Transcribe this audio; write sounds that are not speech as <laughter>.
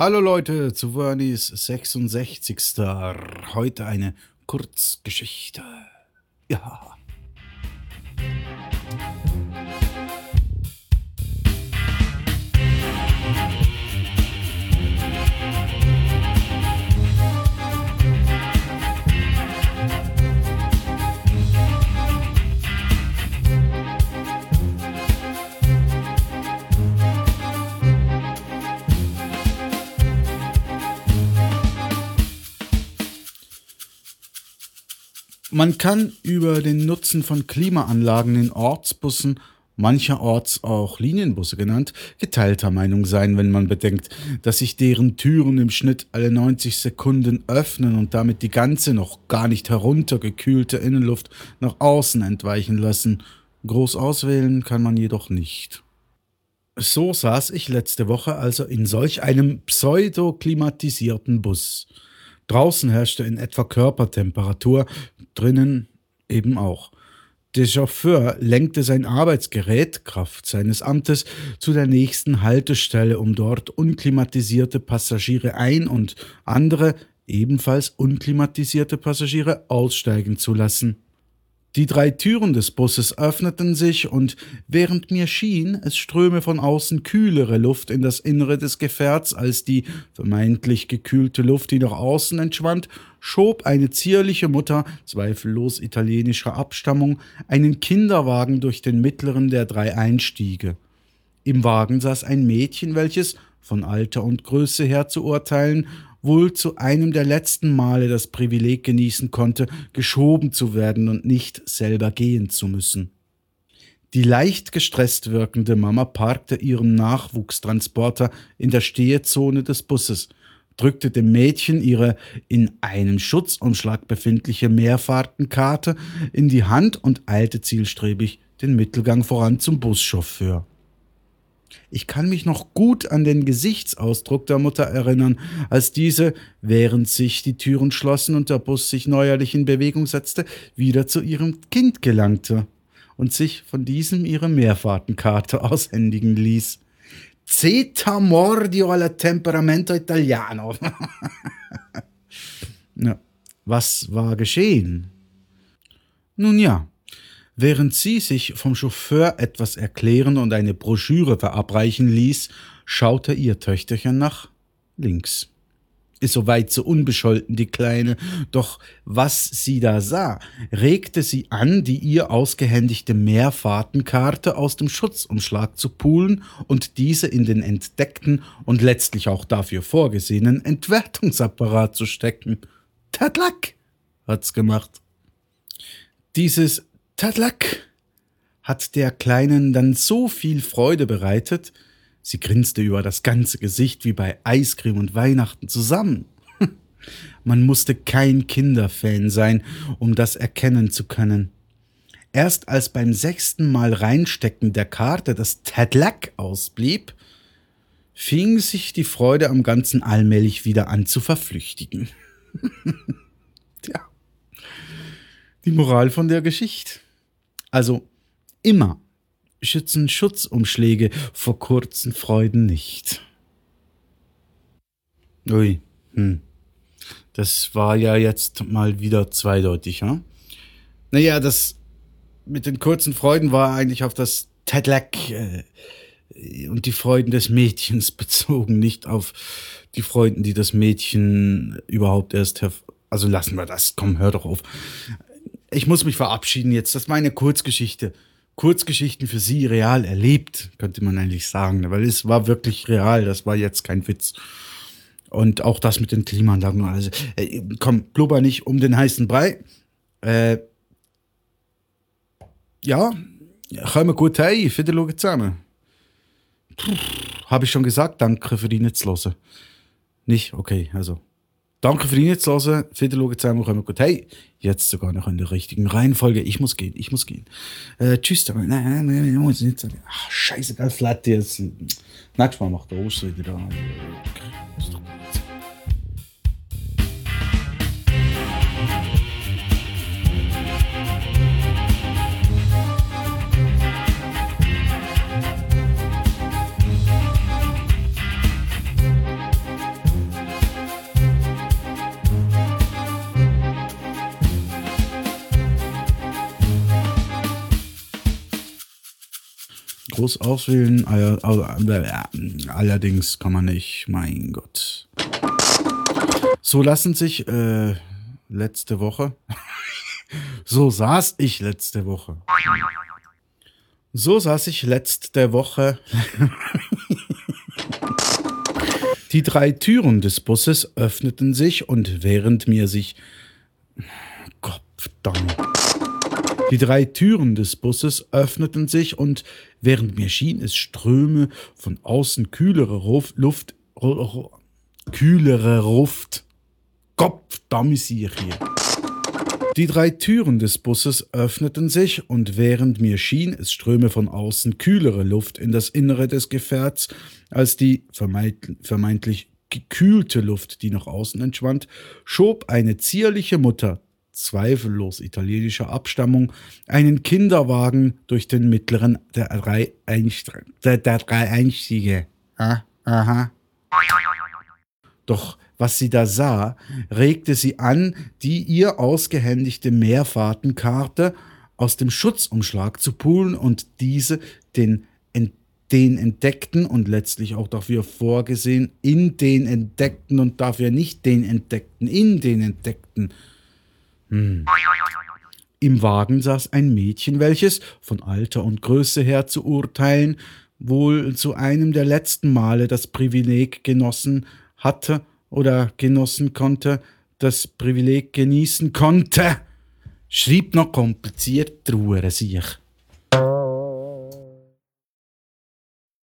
Hallo Leute zu Vernies 66. Heute eine Kurzgeschichte. Ja. Man kann über den Nutzen von Klimaanlagen in Ortsbussen, mancherorts auch Linienbusse genannt, geteilter Meinung sein, wenn man bedenkt, dass sich deren Türen im Schnitt alle 90 Sekunden öffnen und damit die ganze noch gar nicht heruntergekühlte Innenluft nach außen entweichen lassen. Groß auswählen kann man jedoch nicht. So saß ich letzte Woche also in solch einem pseudoklimatisierten Bus. Draußen herrschte in etwa Körpertemperatur, drinnen eben auch. Der Chauffeur lenkte sein Arbeitsgerät, Kraft seines Amtes, zu der nächsten Haltestelle, um dort unklimatisierte Passagiere ein und andere, ebenfalls unklimatisierte Passagiere aussteigen zu lassen. Die drei Türen des Busses öffneten sich, und während mir schien, es ströme von außen kühlere Luft in das Innere des Gefährts als die vermeintlich gekühlte Luft, die nach außen entschwand, schob eine zierliche Mutter, zweifellos italienischer Abstammung, einen Kinderwagen durch den mittleren der drei Einstiege. Im Wagen saß ein Mädchen, welches, von Alter und Größe her zu urteilen, wohl zu einem der letzten Male das Privileg genießen konnte, geschoben zu werden und nicht selber gehen zu müssen. Die leicht gestresst wirkende Mama parkte ihren Nachwuchstransporter in der Stehezone des Busses, drückte dem Mädchen ihre in einem Schutzumschlag befindliche Mehrfahrtenkarte in die Hand und eilte zielstrebig den Mittelgang voran zum Buschauffeur. Ich kann mich noch gut an den Gesichtsausdruck der Mutter erinnern, als diese, während sich die Türen schlossen und der Bus sich neuerlich in Bewegung setzte, wieder zu ihrem Kind gelangte und sich von diesem ihre Mehrfahrtenkarte aushändigen ließ. Zeta mordio alla temperamento italiano. <laughs> ja, was war geschehen? Nun ja, Während sie sich vom Chauffeur etwas erklären und eine Broschüre verabreichen ließ, schaute ihr Töchterchen nach links. Ist soweit so unbescholten, die Kleine, doch was sie da sah, regte sie an, die ihr ausgehändigte Mehrfahrtenkarte aus dem Schutzumschlag zu poolen und diese in den entdeckten und letztlich auch dafür vorgesehenen Entwertungsapparat zu stecken. Tadlack, hat's gemacht. Dieses Tadlak hat der Kleinen dann so viel Freude bereitet, sie grinste über das ganze Gesicht wie bei Eiscreme und Weihnachten zusammen. <laughs> Man musste kein Kinderfan sein, um das erkennen zu können. Erst als beim sechsten Mal Reinstecken der Karte das Tadlak ausblieb, fing sich die Freude am Ganzen allmählich wieder an zu verflüchtigen. <laughs> Tja, die Moral von der Geschichte. Also immer schützen Schutzumschläge vor kurzen Freuden nicht. Ui, hm. Das war ja jetzt mal wieder zweideutig, ja? Naja, das mit den kurzen Freuden war eigentlich auf das Tedlack äh, und die Freuden des Mädchens <laughs> bezogen, nicht auf die Freuden, die das Mädchen überhaupt erst herv also lassen wir das, komm, hör doch auf ich muss mich verabschieden jetzt. Das war eine Kurzgeschichte. Kurzgeschichten für Sie real erlebt, könnte man eigentlich sagen, weil es war wirklich real. Das war jetzt kein Witz. Und auch das mit den Klimaanlagen. Also, äh, komm, blubber nicht um den heißen Brei. Äh, ja, kommen gut heim. Wieder schauen zusammen. Habe ich schon gesagt, danke für die Netzlose. Nicht? Okay, also. Danke für die Zuhören. Wieder schauen zusammen, kommen gut. Hey, jetzt sogar noch in der richtigen Reihenfolge. Ich muss gehen, ich muss gehen. Äh, tschüss, nein, nein, nein, ich muss nicht sagen. Ach, scheiße, geil, flat jetzt. Nächstes Mal macht der Oster wieder da. Ist groß auswählen. Allerdings kann man nicht, mein Gott. So lassen sich äh, letzte Woche. <laughs> so saß ich letzte Woche. So saß ich letzte Woche. <laughs> Die drei Türen des Busses öffneten sich und während mir sich Gottverdammt. Die drei Türen des Busses öffneten sich und während mir schien, es ströme von außen kühlere Luft, kühlere Luft. Ich hier. Die drei Türen des Busses öffneten sich und während mir schien, es ströme von außen kühlere Luft in das Innere des Gefährts als die vermeintlich gekühlte Luft, die nach außen entschwand, schob eine zierliche Mutter, zweifellos italienischer Abstammung, einen Kinderwagen durch den mittleren der drei, Einstiege. Der, der drei Einstiege. Ah, aha. Doch was sie da sah, regte sie an, die ihr ausgehändigte Mehrfahrtenkarte aus dem Schutzumschlag zu poolen und diese den, den entdeckten und letztlich auch dafür vorgesehen, in den entdeckten und dafür nicht den entdeckten, in den entdeckten. Hm. Im Wagen saß ein Mädchen, welches, von Alter und Größe her zu urteilen, wohl zu einem der letzten Male das Privileg genossen hatte, oder genossen konnte, das Privileg genießen konnte, schrieb noch kompliziert Ruhe sich.